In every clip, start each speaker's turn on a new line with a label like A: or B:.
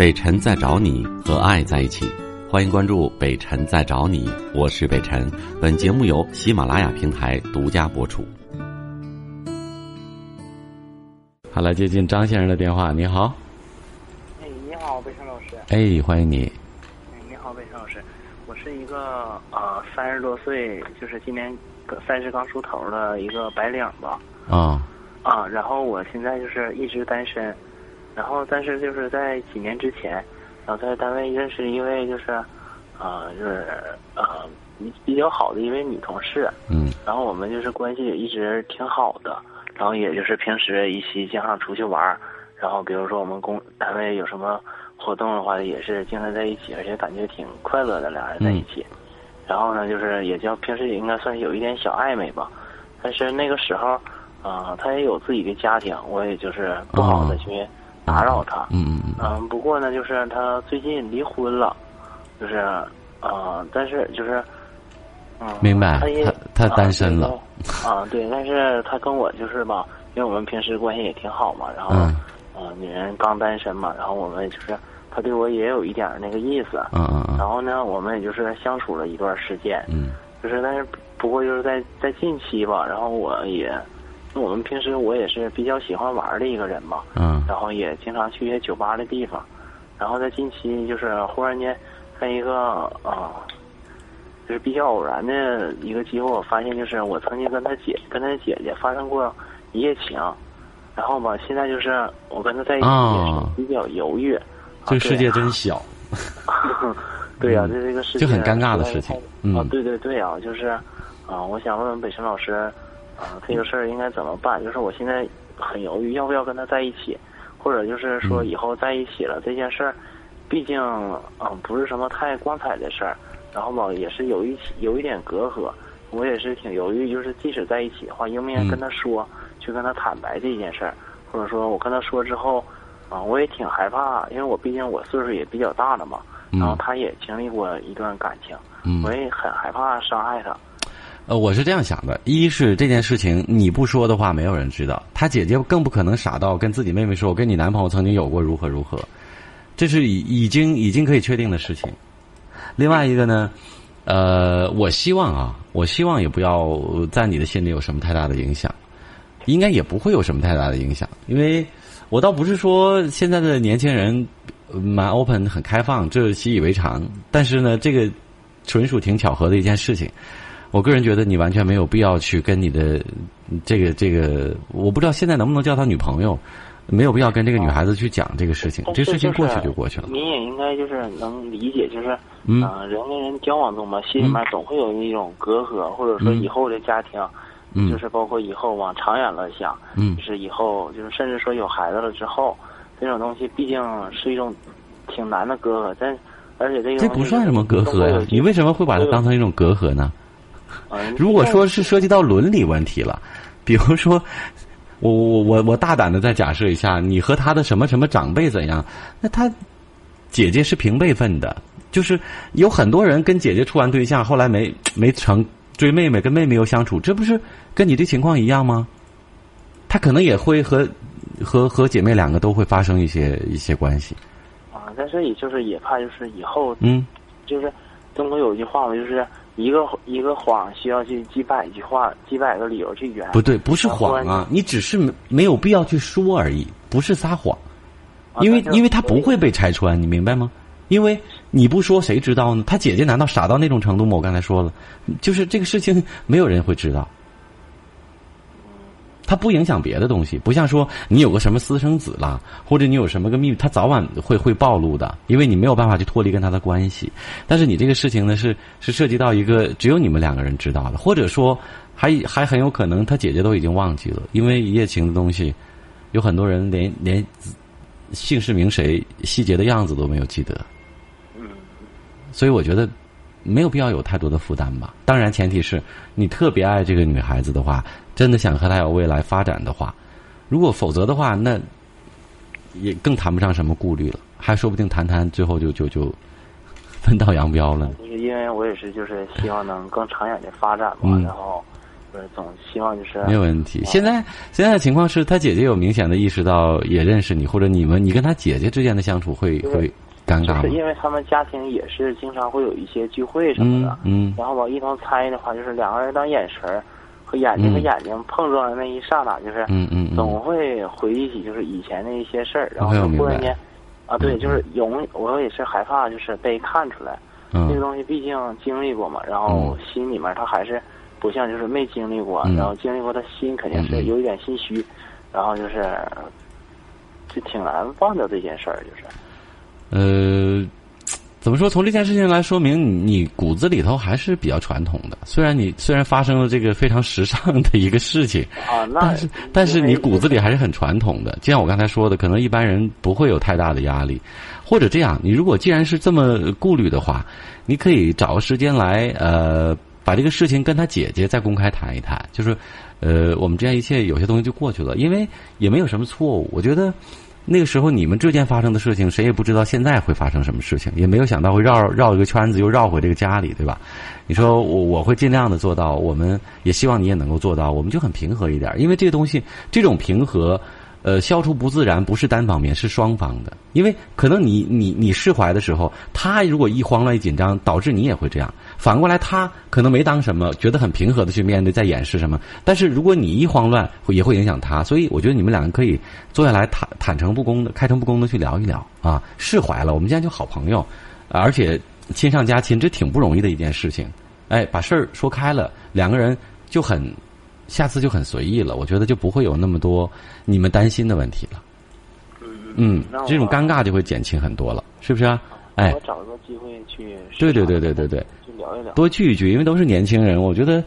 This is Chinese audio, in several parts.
A: 北辰在找你和爱在一起，欢迎关注北辰在找你，我是北辰。本节目由喜马拉雅平台独家播出。好了，接近张先生的电话。你好，
B: 哎，你好，北辰老师。
A: 哎，欢迎你。
B: 哎，你好，北辰老师。我是一个呃三十多岁，就是今年三十刚出头的一个白领吧。
A: 啊。
B: 啊，然后我现在就是一直单身，然后但是就是在几年之前，然后在单位认识一位就是，啊，就是呃比较好的一位女同事。
A: 嗯。
B: 然后我们就是关系也一直挺好的。然后也就是平时一起经常出去玩然后比如说我们公单位有什么活动的话，也是经常在一起，而且感觉挺快乐的，俩人在一起。然后呢，就是也叫平时也应该算是有一点小暧昧吧。但是那个时候，啊，他也有自己的家庭，我也就是不好的去打扰他。
A: 嗯嗯嗯。
B: 嗯，不过呢，就是他最近离婚了，就是啊，但是就是。
A: 嗯明白，他他单身了。
B: 啊，对，但是他跟我就是吧，因为我们平时关系也挺好嘛，然后，
A: 嗯，
B: 女人刚单身嘛，然后我们就是他对我也有一点那个意思。
A: 嗯嗯嗯。
B: 然后呢，我们也就是相处了一段时间。
A: 嗯。
B: 就是但是不过就是在在近期吧，然后我也，我们平时我也是比较喜欢玩的一个人嘛。
A: 嗯。
B: 然后也经常去一些酒吧的地方，然后在近期就是忽然间在一个啊。就是比较偶然的一个机会，我发现就是我曾经跟他姐跟他姐姐发生过一夜情，然后吧，现在就是我跟他在一起也是比较犹豫。
A: 这个世界真小。
B: 对呀，这这个事
A: 情就很尴尬的事情。
B: 啊，对对对啊，就是啊，我想问问北辰老师，啊，这个事儿应该怎么办？就是我现在很犹豫，要不要跟他在一起，或者就是说以后在一起了这件事儿，毕竟嗯不是什么太光彩的事儿。然后吧，也是有一有一点隔阂，我也是挺犹豫，就是即使在一起的话，应不应该跟他说，去跟他坦白这件事儿，或者说我跟他说之后，啊，我也挺害怕，因为我毕竟我岁数也比较大了嘛，然后他也经历过一段感情，我也很害怕伤害他。
A: 呃，我是这样想的：一是这件事情你不说的话，没有人知道，他姐姐更不可能傻到跟自己妹妹说，我跟你男朋友曾经有过如何如何，这是已已经已经可以确定的事情。另外一个呢，呃，我希望啊，我希望也不要在你的心里有什么太大的影响，应该也不会有什么太大的影响，因为我倒不是说现在的年轻人蛮 open 很开放，这习以为常。但是呢，这个纯属挺巧合的一件事情。我个人觉得你完全没有必要去跟你的这个这个，我不知道现在能不能叫他女朋友。没有必要跟这个女孩子去讲这个事情，这事情过去就过去了。
B: 你也应该就是能理解，就是嗯，人跟人交往中嘛，心里面总会有一种隔阂，或者说以后的家庭，就是包括以后往长远了想，就是以后就是甚至说有孩子了之后，这种东西毕竟是一种挺难的隔阂。但而且这个
A: 这不算什么隔阂呀，你为什么会把它当成一种隔阂呢？如果说是涉及到伦理问题了，比如说。我我我我大胆的再假设一下，你和他的什么什么长辈怎样？那他姐姐是平辈分的，就是有很多人跟姐姐处完对象，后来没没成追妹妹，跟妹妹又相处，这不是跟你这情况一样吗？他可能也会和和和姐妹两个都会发生一些一些关系。
B: 啊，但是也就是也怕就是以后
A: 嗯，
B: 就是中国有一句话嘛，就是。一个一个谎需要去几百句话、几百个理由去圆。
A: 不对，不是谎啊，你只是没有必要去说而已，不是撒谎。因为因为他不会被拆穿，你明白吗？因为你不说谁知道呢？他姐姐难道傻到那种程度吗？我刚才说了，就是这个事情没有人会知道。它不影响别的东西，不像说你有个什么私生子啦，或者你有什么个秘密，他早晚会会暴露的，因为你没有办法去脱离跟他的关系。但是你这个事情呢，是是涉及到一个只有你们两个人知道的，或者说还还很有可能他姐姐都已经忘记了，因为一夜情的东西，有很多人连连姓氏名谁、细节的样子都没有记得。
B: 嗯，
A: 所以我觉得。没有必要有太多的负担吧。当然，前提是你特别爱这个女孩子的话，真的想和她有未来发展的话，如果否则的话，那也更谈不上什么顾虑了，还说不定谈谈最后就就就分道扬镳了。
B: 因为我也是，就是希望能更长远的发展嘛。然后，就是总希望就是
A: 没有问题。现在现在的情况是他姐姐有明显的意识到，也认识你，或者你们你跟他姐姐之间的相处会会尴尬？
B: 就是因为他们家庭也是经常会有一些聚会什么的，
A: 嗯，
B: 然后吧一同参与的话，就是两个人当眼神儿和眼睛和眼睛碰撞的那一刹那，就是
A: 嗯嗯
B: 总会回忆起就是以前的一些事儿，然后
A: 我
B: 忽然间啊，对，就是容我也是害怕就是被看出来，
A: 嗯。
B: 这个东西毕竟经历过嘛，然后心里面他还是不像就是没经历过，
A: 嗯。
B: 然后经历过他心肯定是有一点心虚，然后就是就挺难忘掉这件事儿，就是。
A: 呃，怎么说？从这件事情来说明，你你骨子里头还是比较传统的。虽然你虽然发生了这个非常时尚的一个事情，
B: 啊，那
A: 但是但是你骨子里还是很传统的。就像我刚才说的，可能一般人不会有太大的压力。或者这样，你如果既然是这么顾虑的话，你可以找个时间来，呃，把这个事情跟他姐姐再公开谈一谈。就是，呃，我们这样一切有些东西就过去了，因为也没有什么错误。我觉得。那个时候你们之间发生的事情，谁也不知道现在会发生什么事情，也没有想到会绕绕一个圈子又绕回这个家里，对吧？你说我我会尽量的做到，我们也希望你也能够做到，我们就很平和一点，因为这个东西这种平和。呃，消除不自然不是单方面，是双方的。因为可能你你你释怀的时候，他如果一慌乱一紧张，导致你也会这样。反过来，他可能没当什么，觉得很平和的去面对，在掩饰什么。但是如果你一慌乱，也会影响他。所以我觉得你们两个可以坐下来坦坦诚不公的、开诚布公的去聊一聊啊，释怀了，我们现在就好朋友，而且亲上加亲，这挺不容易的一件事情。哎，把事儿说开了，两个人就很。下次就很随意了，我觉得就不会有那么多你们担心的问题了。
B: 嗯，
A: 这种尴尬就会减轻很多了，是不是啊？哎，
B: 我找个机会去。
A: 对对对对对对，
B: 去聊一聊，
A: 多聚一聚，因为都是年轻人，我觉得，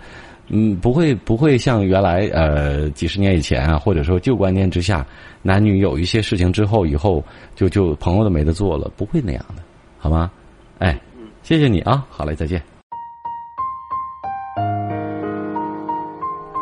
A: 嗯，不会不会像原来呃几十年以前啊，或者说旧观念之下，男女有一些事情之后以后就就朋友都没得做了，不会那样的，好吗？哎，谢谢你啊，好嘞，再见。